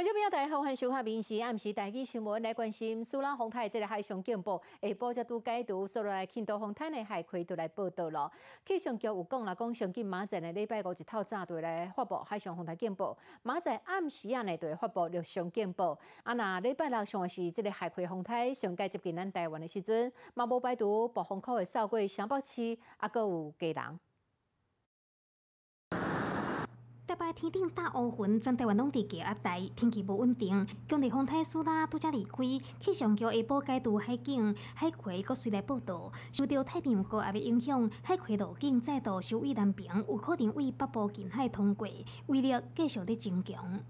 观众朋友大家好，欢迎收看《民视暗时台记新闻》，来关心苏拉洪台这个海上警报，下晡才拄解读，所以来庆祝洪台的海葵都来报道了。气象局有讲啦，讲上近马仔的礼拜五一套早队来发布海上洪台警报，马仔暗时啊呢就会发布陆上警报。啊那礼拜六上的是这个海葵洪台上届接近咱台湾的时阵，嘛无排除暴风口的扫过上北市，啊搁有家人。台北天顶大乌云，全台湾拢地加压大，天气无稳定。强烈风台苏拉拄则离开，气象局下晡解读海景海葵搁随来报道，受到太平洋高压的影响，海葵路径再度收位南平，有可能为北部近海通过，威力继续在增强。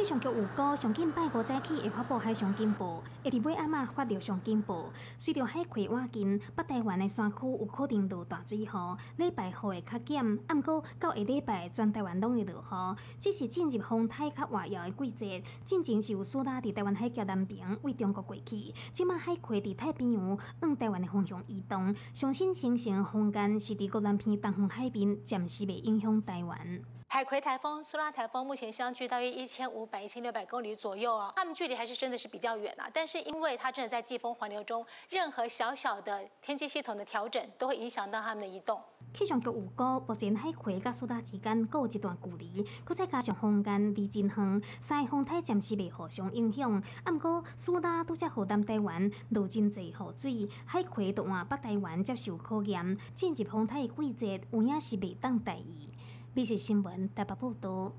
气象局预估，上近拜五早起会发布海上警报，会伫尾暗仔发陆上警报。随着海葵晚近，北台湾的山区有可能落大水雨，礼拜雨会较减，暗过到下礼拜全台湾拢会落雨。只是进入风台较活跃的季节，进前是有苏拉伫台湾海峡南边为中国过去，即马海葵伫太平洋往台湾的方向移动，相信形成风间是伫国南片东方海边，暂时未影响台湾。海葵台风、苏拉台风目前相距大约一千五百、一千六百公里左右啊，它们距离还是真的是比较远啊。但是因为它真的在季风环流中，任何小小的天气系统的调整都会影响到它们的移动。气象局预告，目前海葵甲苏拉之间各有一段距离，佮再加上风间离真远，三个风台暂时未互相影响。啊，毋过苏拉拄则互南台湾落真济雨水，海葵都往北台湾接受考验，进入风台的季节有影是未当待遇。美食新闻台北报道。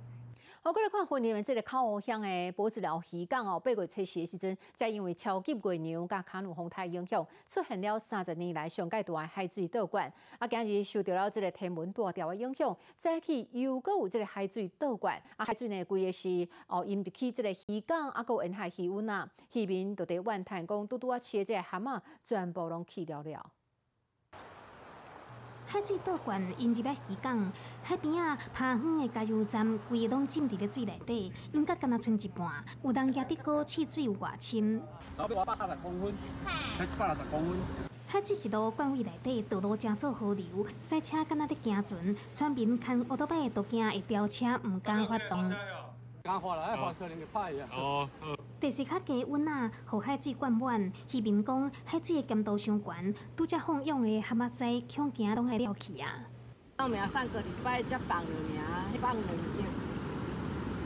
好，过来看云林这个靠湖乡的脖子了，鱼港哦，八月初四的时阵，才因为超级月娘加卡努风台影响，出现了三十年来上界大的海水倒灌。啊，今日受到了这个天文大调的影响，再去又搁有这个海水倒灌。啊，海水呢，规个是哦，因着起这个鱼港啊，有沿海气温啊，渔民都伫怨叹讲，拄拄啊，饲的这个蛤蟆全部拢去了了。海水倒灌引入了渔港，海边啊爬远的加油站，规个拢浸伫咧水内底，应该敢若剩一半。有人也得过汽水有外深。差不多百十公分，还是百六十公分。海水一路灌位内底，道路正做河流，赛车敢若伫行船，村民看乌多摆都惊会掉车，唔敢发动。刚发了，发可能会歹呀。哦。地势较低温啊，互海水灌满。渔民讲，海水的咸度伤悬，拄则放养的蛤蟆仔恐惊拢会了去啊。报名上个礼拜才放了名，放了名，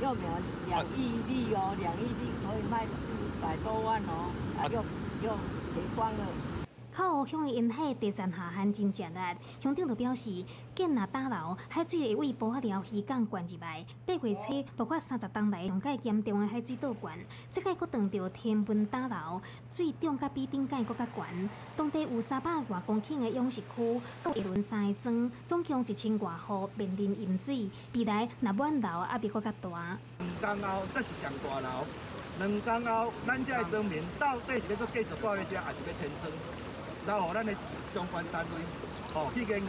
报名两亿粒哦，两亿粒可以卖四百多万哦，啊又又赔光了。靠向沿海地站下陷真热力，乡长就表示，建立大楼海水会为波海寮渔港灌入来。八月初爆发三十冬来上届严重的海水倒灌，这届佫撞到天文大楼，水涨甲比顶届佫较悬。当地有三百外公顷的养殖区，各一轮三个庄，总共一千外户面临淹水。未来若满楼压力佫较大。两工后这是上大楼，两工后咱这庄民到底是要做继续住咧遮，还是要迁庄？然后咱的相关单位哦去建议。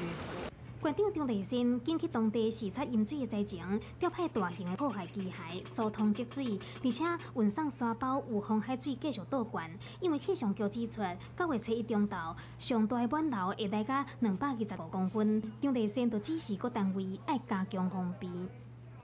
馆长张丽新紧去当地视察淹水的灾情，调派大型的破坏机械疏通积水，而且运送沙包预防海水继续倒灌。因为气象局指出，九月初一中到上大满楼会大概两百二十五公分。张丽新就指示各单位要加强防备。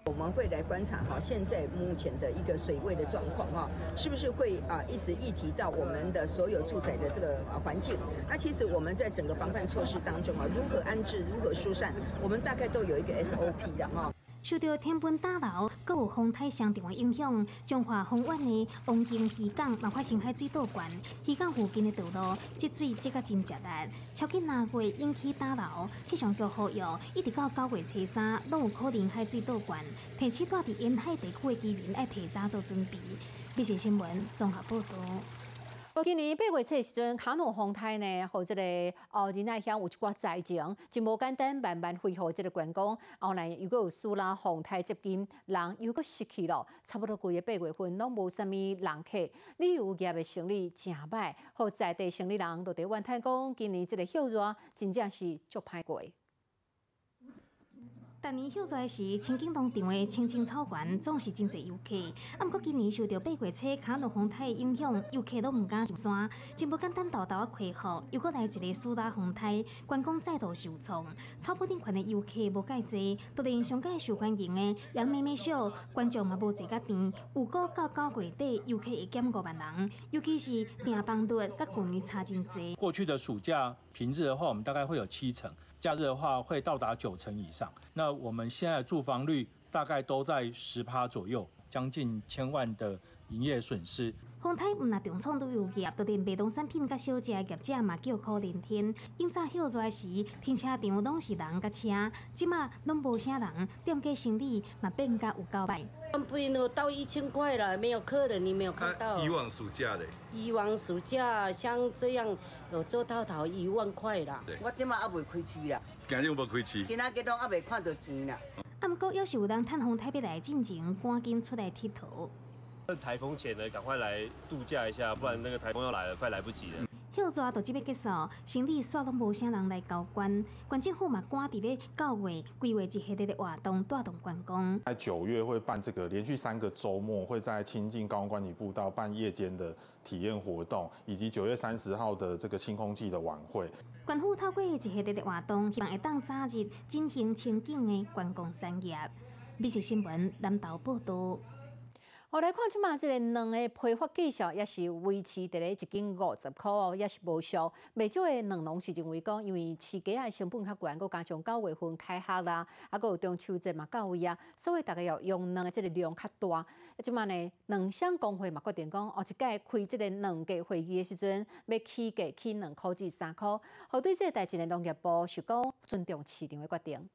我们会来观察哈，现在目前的一个水位的状况哈，是不是会啊一直一提到我们的所有住宅的这个环境？那其实我们在整个防范措施当中啊，如何安置，如何疏散，我们大概都有一个 SOP 的哈。受到天崩大楼、各有风台相重的影响，中华丰苑的黄金渔港嘛发生海水倒灌，渔港附近的道路积水积个真热力，超过两月引起大楼，气象局呼吁一直到九月初三都有可能海水倒灌，提醒住伫沿海地区的居民要提早做准备。美食新闻综合报道。今年八月初时阵，卡努风台呢，和这个哦，仁爱乡有一寡灾情，真无简单，慢慢恢复这个观光。后来又果有苏拉风台接近，人又果失去了，差不多规个八月份拢无啥物人客，旅游业的生意真歹，和在地生意人都伫怨叹讲，今年这个休热真正是足歹过。逐年休在时，清景东场的青青草原总是真济游客。啊，毋过今年受到八月车卡路风台的影响，游客都毋敢上山。真无简单，道道啊开放，又搁来一个苏拉风台，观光再度受创。草埔顶群的游客无介济，都连上届受欢迎的杨妹妹秀观众嘛无坐甲甜。有过到九月底，游客会减五万人，尤其是订房率甲去年差真济。过去的暑假平日的话，我们大概会有七成。假日的话会到达九成以上，那我们现在住房率大概都在十趴左右，将近千万的营业损失。丰台毋那重创旅游业，就连卖农产品甲小食业者嘛叫苦连天。因早休热时，停车场拢是人甲车，即马拢无啥人，店家生意嘛变甲有够歹。不能到一千块了，没有客人，你没有看到。以往暑假的。以往暑假像这样有做到头一万块啦。我即马还未开市啦。今日无开市。今仔日拢还未看到钱啦。啊，毋过要是有人趁风台北来进前，赶紧出来佚佗。台风前呢，赶快来度假一下，不然那个台风要来了，快来不及了。休抓就即要结束，生理煞拢无啥人来交关。县政府嘛赶伫咧九月规划一系列的活动，带动观光。在九月会办这个连续三个周末，会在亲近高官级步道办夜间的体验活动，以及九月三十号的这个新空气的晚会。县府透过一系列的活动，希望会当早日进行清境的观光产业。美食新闻南投报道。我来看即马即个两个批发计数也是维持伫咧一斤五十箍哦，也是无俗。未少的两农是认为讲，因为饲鸡啊成本较悬，佮加上九月份开学啦，啊，佮有中秋节嘛到位啊，所以大家要用两个即个量较大。即马呢，两商工会嘛决定讲，哦一届开即个两个会议的时阵，要起价起两箍至三箍。好，对即个代志呢，农业部是讲尊重市场的决定。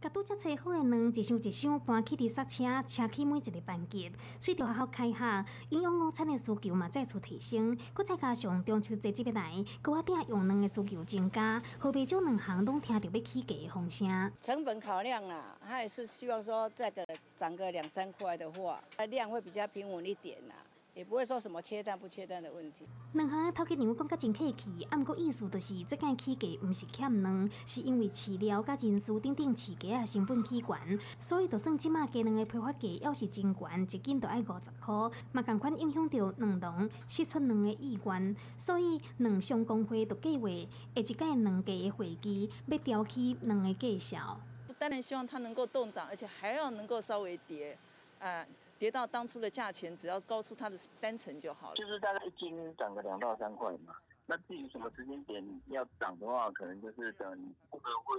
甲拄则找好诶卵，一箱一箱搬去伫刹车，车起每一个班级。随着学校开下，营养午餐诶需求嘛再次提升。搁再加上中秋节即要来，高压饼用卵诶需求增加，后备种两行拢听着要起价诶风声。成本考量啦，他也是希望说再个涨个两三块的话，量会比较平稳一点啦。也不会说什么切蛋不切蛋的问题。两行头家娘讲甲真客气，啊，毋过意思就是，这间起价毋是欠卵，是因为饲料甲人事等等饲价啊成本起悬，所以就算即马鸡卵的批发价要是真悬，一斤都爱五十箍，嘛共款影响到两农释出卵的意愿，所以两商工会就计划下一届两价的会议要调起卵的价销。当然希望它能够动涨，而且还要能够稍微跌，啊。跌到当初的价钱，只要高出它的三成就好了。就是大概一斤涨个两到三块嘛。那至于什么时间点要涨的话，可能就是等顾客会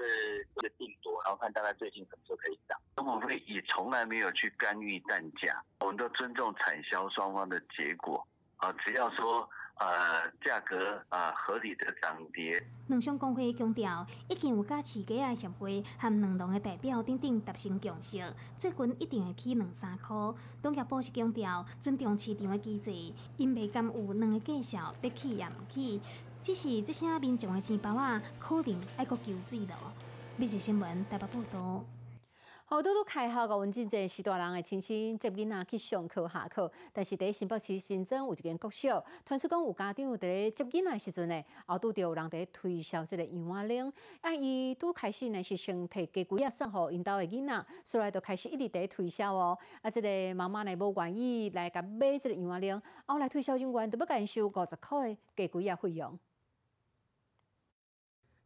会定多，然后看大概最近什么时候可以涨。中国会也从来没有去干预蛋价，我们都尊重产销双方的结果啊，只要说。呃，价格啊，合理的涨跌。两商工会强调，已经有甲饲鸡啊协会和两农的代表等等达成共识，最近一定会起两三箍。农业部是强调尊重市场的机制，因未甘有两个介绍要起也唔起，只是这些民众的钱包啊，可能爱个求水咯。美食新闻台北报道。好多都开学个阮真济是大人的亲戚接囡仔去上课下课，但是伫新北市新增有一间国小，传说讲有家长伫咧接囡仔时阵呢，后拄着有人伫推销即个洋娃铃，啊，伊拄开始呢是先摕鸡龟啊送互因兜的囡仔，后来就开始一直伫推销哦，啊，即个妈妈呢无愿意来甲买即个洋娃铃，后来推销人员都要甲因收五十块的鸡龟啊费用。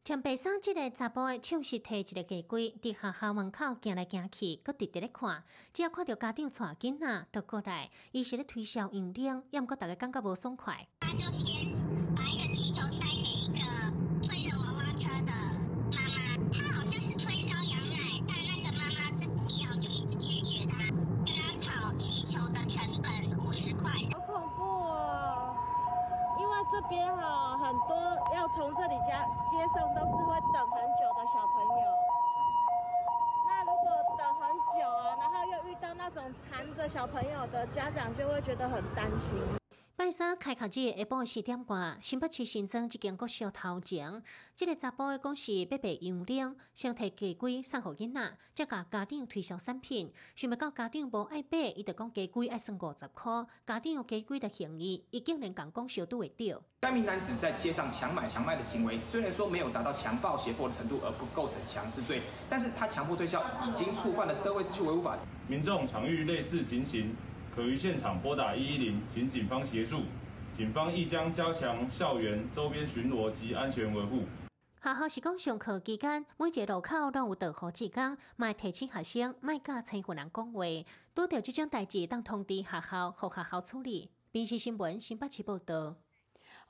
像白生即个查甫的手是摕一个鸡龟，伫学校门口行来行去，搁直直咧看。只要看到家长带囡仔，都过来，伊是咧推销用铃，也毋过大家感觉无爽快。这边哈很多要从接送，都是会等很久的小朋友。那如果等很久啊，然后又遇到那种缠着小朋友的家长，就会觉得很担心。办三开学日下晡四点半，新北市新增一间国小头前，这个查甫的讲是要被用领，想摕鸡龟送互囡仔，再甲家长推销产品，想要到家长无爱买，伊就讲鸡龟爱算五十块，家长有鸡龟的嫌疑，伊竟然讲讲小都会着。该名男子在街上强买强卖的行为，虽然说没有达到强暴胁迫的程度，而不构成强制罪，但是他强迫推销已经触犯了社会秩序维护法。民众常遇类似情形。可于现场拨打一一零，请警方协助。警方亦将加强校园周边巡逻及安全维护。学校是讲上课期间，每一个路口都有导火之工，卖提醒学生卖甲青云人讲话。拄到即种代志，当通知学校，互学校处理。平时新闻新北市报道。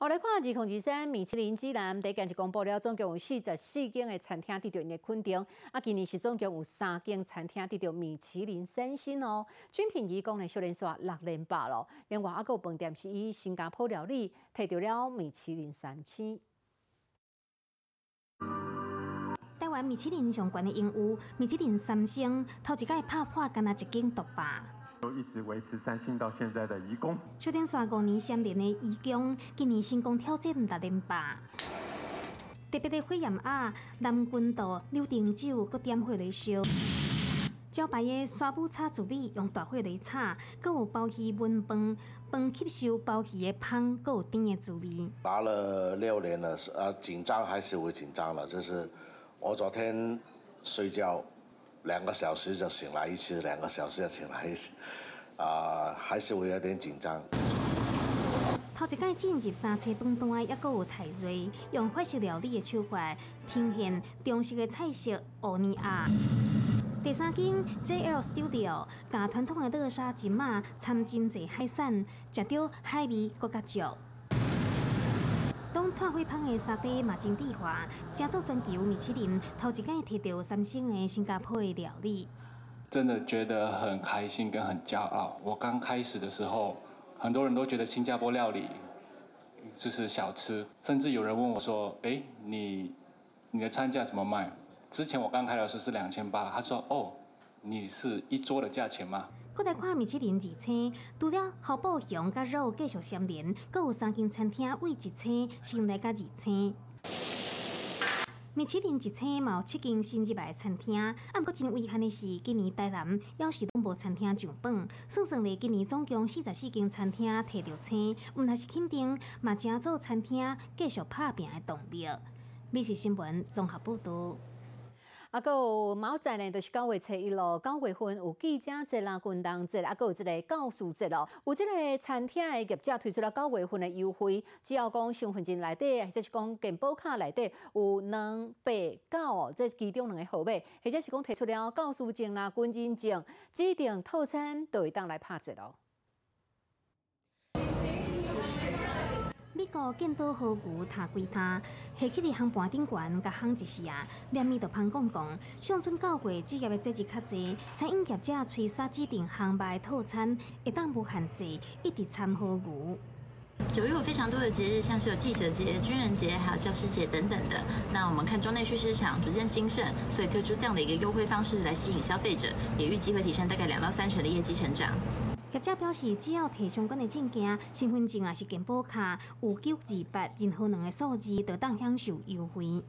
我来看二零二三米其林指南，第近日公布了，总共有四十四间的餐厅得到的肯定。啊，今年是总共有三间餐厅得到米其林三星哦。均品一共呢，小连刷六连八咯。另外，阿个饭店是以新加坡料理，摕到了米其林三星。台湾米其林上关的应有米其林三星，头一届拍破，干那一间独霸。一直维持三星到现在的移工。小店三五年相连的移工，今年成功挑战六连霸。特别的火焰鸭、南郡道柳丁酒，搁点火来烧。招牌的沙布叉煮米用大火来炒，搁有包鱼焖饭，饭吸收包鱼的香，搁有甜的滋味。拿了六年了，呃，紧张还是会紧张了。就是我昨天睡觉。两个小时就醒来一次，两个小时就醒来一次，啊，还是会有点紧张。头一届进入三车饭单，也阁有太热，用法式料理的手法呈现中式的菜色欧尼亚。第三间 JL Studio，甲传统的乐沙金马掺真济海产，食到海味更加足。炭火烹的沙爹嘛真地滑，加州全球米其林头一届摕到三星的新加坡料理，真的觉得很开心跟很骄傲。我刚开始的时候，很多人都觉得新加坡料理就是小吃，甚至有人问我说：“哎，你你的餐价怎么卖？”之前我刚开的时候是两千八，他说：“哦，你是一桌的价钱吗？”搁来看米其林二星，除了豪宝熊甲肉继续相连，阁有三间餐厅为一星新来甲二星。米其林一星嘛有七间新入来的餐厅，啊，毋过真遗憾的是，今年台南要是拢无餐厅上榜，算算咧，今年总共四十四间餐厅摕到星，毋但是肯定，嘛正做餐厅继续拍拼的动力。美食新闻综合报道。啊，个有毛仔呢，就是九月初一咯，九月份有记者节啦、军动节，啊，个有即个教师节咯。有即个餐厅的业者推出了九月份的优惠，只要讲身份证内底，或者是讲健保卡内底有两百九哦，这其中两个号码，或者是讲提出了教师证啦、军人证，指定套餐都会当来拍折咯。美国见到好牛踏几踏，下起伫航盘顶悬甲航一时啊，连面就旁讲讲，乡村教会职业的节日较济，餐饮业者吹沙指定航班套餐，一旦无限制，一直参好牛。九月有非常多的节日，像是有记者节、军人节，还有教师节等等的。那我们看中内需市场逐渐兴盛，所以推出这样的一个优惠方式来吸引消费者，也预计会提升大概两到三成的业绩成长。业者表示，只要提相关的证件、身份证也是健保卡，有九二八任何两个数字，就当享受优惠。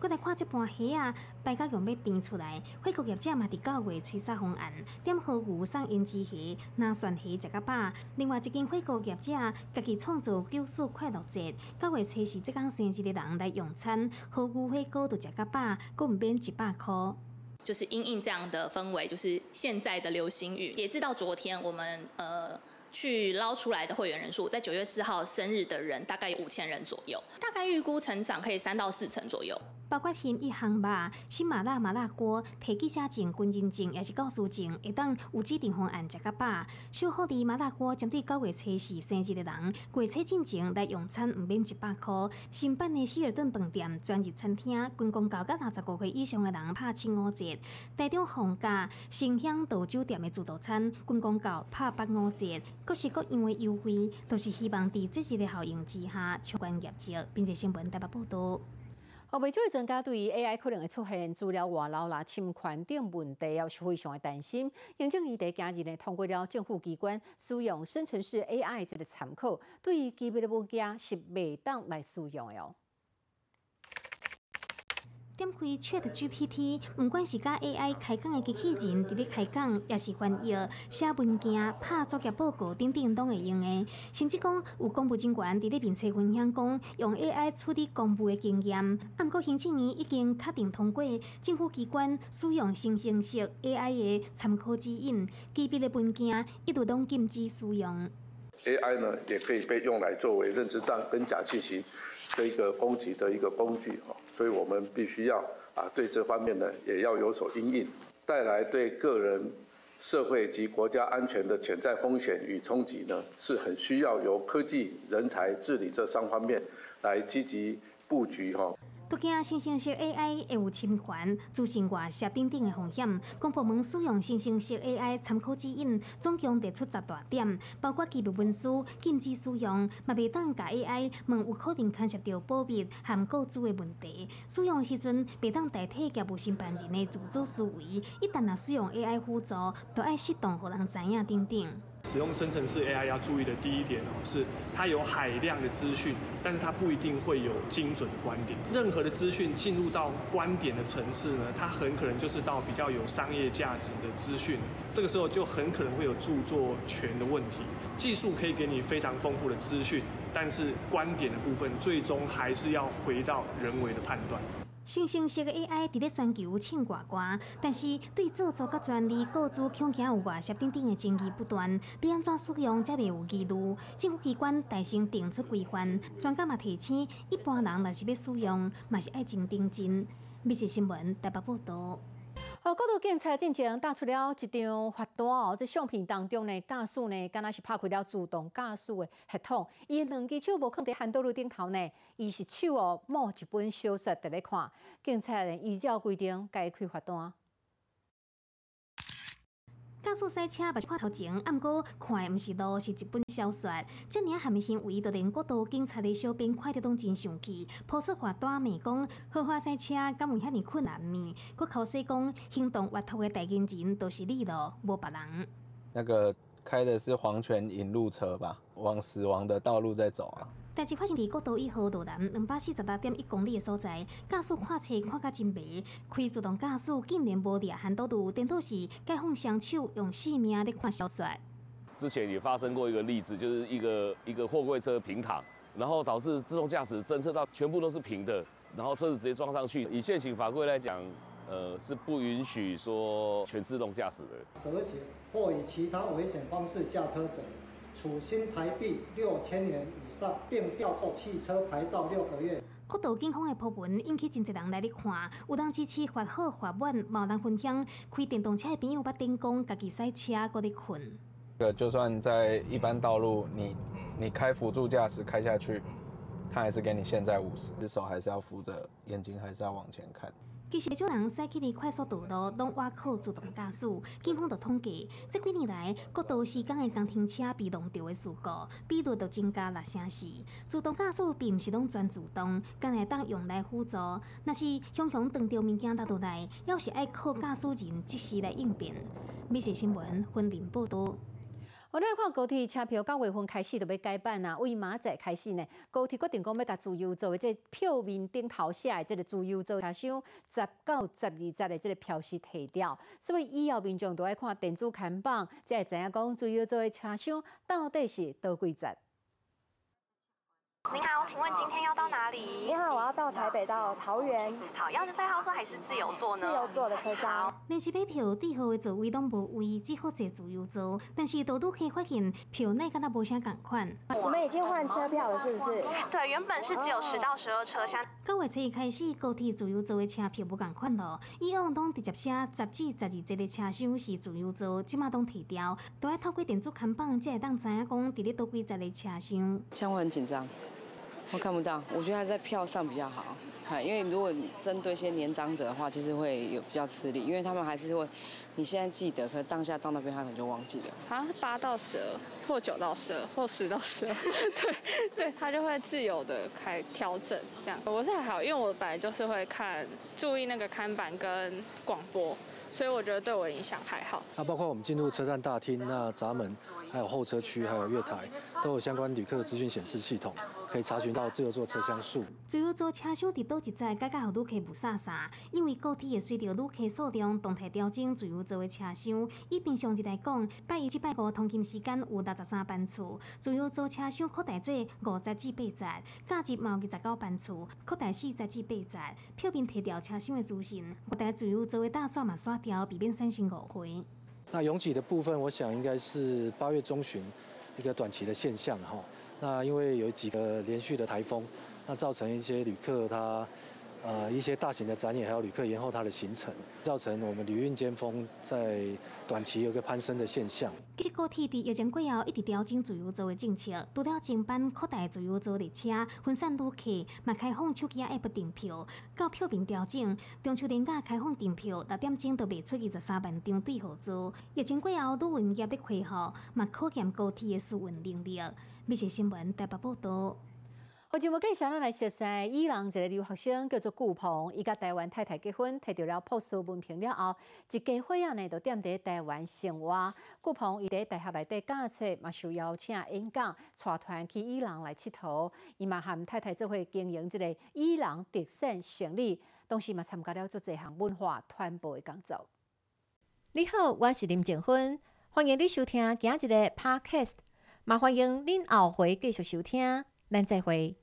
过来看这盘虾啊，白家用要订出来。火锅业者嘛，伫九月吹沙方案，点好牛送胭脂虾、拿蒜虾食甲饱。另外一间火锅业者，家己创造九四快乐节，九月初四即天生日的人来用餐，好牛火锅都食甲饱，搁唔免一百块。就是因应这样的氛围，就是现在的流行语。截至到昨天，我们呃去捞出来的会员人数，在九月四号生日的人大概有五千人左右，大概预估成长可以三到四成左右。包括添一行吧，新麻辣麻辣锅、提记者证、军人证，也是告诉证，会当有指定方案食甲饱。小好的麻辣锅针对九月初四生日的人，过车进前来用餐毋免一百块。新办的希尔顿饭店专业餐厅，军公交甲六十五岁以上的人拍七五折。台中放假新乡道酒店的自助餐，军公交拍八五折。各是各因为优惠，都是希望伫这日的效应之下，相关业绩，并且新闻台北报道。后未少的专家对于 AI 可能会出现资料外漏啦、侵权等问题，也是非常的担心。行政院在今日呢通过了政府机关使用生成式 AI 这个参考，对于机密的物件是未当来使用的哦。点开 Chat GPT，不管是甲 AI 开讲的机器人伫咧开讲，也是翻译、写文件、拍作业报告等等，拢会用的。甚至讲有公务人员伫咧面册分享讲，用 AI 处理公务的经验。啊，毋过行政院已经确定通过政府机关使用新形式 AI 的参考指引，机密的文件一律拢禁止使用。AI 呢，也可以被用来作为认知障跟假信息的一个攻击的一个工具哦。所以我们必须要啊，对这方面呢也要有所应应，带来对个人、社会及国家安全的潜在风险与冲击呢，是很需要由科技、人才、治理这三方面来积极布局哈。都惊生成式 AI 会有侵权、资讯外泄等等的风险。公部门使用生成式 AI 参考指引，总共提出十大点，包括机密文书禁止使用，嘛袂当甲 AI 问有可能牵涉到保密含个资的问题。使用时阵袂当代替业务承办人的自主思维，一旦若使用 AI 辅助，都爱适当互人知影等等。使用生成式 AI 要注意的第一点哦，是它有海量的资讯，但是它不一定会有精准的观点。任何的资讯进入到观点的层次呢，它很可能就是到比较有商业价值的资讯，这个时候就很可能会有著作权的问题。技术可以给你非常丰富的资讯，但是观点的部分最终还是要回到人为的判断。生成式的 AI 伫咧全球唱歌歌，但是对著作甲专利、各自恐惊有外泄等等的争议不断，要安怎使用才未有疑虑？政府机关大声定出规范，专家嘛提醒，一般人若是要使用，嘛是爱真定真。密切新闻台北报道。好，高度检测进前打出了一张罚单哦。这相片当中呢，驾驶呢，敢若是拍开了自动驾驶的系统，伊两只手无放伫汉道路顶头呢，伊是手哦摸一本小说伫咧看。警察呢依照规定该开罚单。驾驶赛车目看头前，啊，毋过看毋是路，是一本小说。这尔含行为，就连国道警察的小兵看得拢真生气，抛出罚单，骂讲豪华赛车敢有遐尼困难呢？佮口说讲行动滑脱的代言人都是你咯，无别人。那个开的是黄泉引路车吧，往死亡的道路在走啊。代志发生伫国道一号路南两百四十六点一公里的所在，驾驶看车看甲真迷，开自动驾驶竟然无抓 handle 度，颠倒是解放双手用性命咧看小说。之前也发生过一个例子，就是一个一个货柜车平躺，然后导致自动驾驶侦测到全部都是平的，然后车子直接撞上去。以现行法规来讲，呃，是不允许说全自动驾驶的。蛇行或以其他危险方式驾车者。处新台币六千元以上，并吊扣汽车牌照六个月。国道警方的破文引起真侪人来咧看，有人支持发好发满，冇人分享开电动车的朋友捌电工，家己赛车搁咧困。个就算在一般道路，你你开辅助驾驶开下去，他还是给你现在五十，手还是要扶着，眼睛还是要往前看。其实，不少人驶去的快速道路拢挖靠自动驾驶。警方就统计，这几年来，国道时间的工停车被弄掉的事故比率就增加六成四。自动驾驶并不是拢全自动，敢会当用来辅助。若是雄雄撞到物件打倒来，要是爱靠驾驶人及时来应变。美食新闻，婚林报道。我来看高铁车票，九月份开始就要改版啊。为明仔开始呢，高铁决定讲要甲自由座的这票面顶头写的这个自由座车厢十到十二节的这个票是提掉，所以以后民众都爱看电子看板，才会知影讲自由座的车厢到底是多几节。您好，请问今天要到哪里？你好，我要到台北到桃园。好，要是三号座还是自由座呢？自由座的车厢。临时买票，第号的座位都无位，只好坐自由座。但是多都可以发现票内跟他无啥共款。我们已经换车票了，是不是？对，原本是只有十到十二车厢。九月初一开始，高铁自由座的车票无共款咯。以往拢直接写十至十二节的车厢是自由座，即马都提掉，都要透过电子看板才会当知影讲伫咧多几节的车厢。像我很紧张。我看不到，我觉得还在票上比较好。看，因为如果针对一些年长者的话，其实会有比较吃力，因为他们还是会，你现在记得，可能当下到那边他可能就忘记了。好像是八到十二，或九到十二，或十到十二，对对，他就会自由的开调整这样。我是还好，因为我本来就是会看注意那个看板跟广播。所以我觉得对我影响还好。那包括我们进入车站大厅，那闸门，还有候车区，还有月台，都有相关旅客资讯显示系统，可以查询到自由座车厢数。自由座车厢伫倒一载，改改互旅客不傻傻，因为高铁会随着旅客数量动态调整自由座的车厢。以平常日来讲，拜一至拜五通勤时间有六十三班次，自由座车厢扩大做五十至八十，假日嘛有二十九班次，扩大四十至八十。票面提调车厢的资讯，各台自由座的大转嘛刷。掉，避免产生误会。那拥挤的部分，我想应该是八月中旬一个短期的现象哈。那因为有几个连续的台风，那造成一些旅客他。呃，一些大型的展演还有旅客延后他的行程，造成我们旅运尖峰在短期有个攀升的现象。其实高铁伫疫情过后一直调整自由座的政策，除了前班扩大自由座列车，分散旅客，嘛开放手机 App 订票，到票面调整，中秋连假开放订票，六点钟都卖出二十三万张对号座。疫情过后，旅运业的恢复，嘛考验高铁的试运能力。密切新闻台北报道。好，节目介绍咱来熟悉伊朗一个留学生叫做顾鹏，伊甲台湾太太结婚，摕到了博士文凭了后，一家伙仔呢就踮伫台湾生活。顾鹏伊伫大学内底教册，嘛受邀请演讲，带团去伊朗来佚佗。伊嘛含太太做伙经营一个伊朗特色生理，同时嘛参加了做一项文化传播的工作。你好，我是林静芬，欢迎你收听今日的 Podcast，嘛欢迎恁后回继续收听，咱再回。